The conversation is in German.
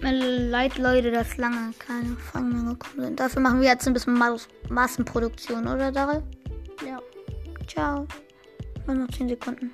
Tut mir leid, Leute, dass lange keine Fragen mehr gekommen sind. Dafür machen wir jetzt ein bisschen Mas Massenproduktion, oder Daryl? Ja. Ciao. Nur noch 10 Sekunden.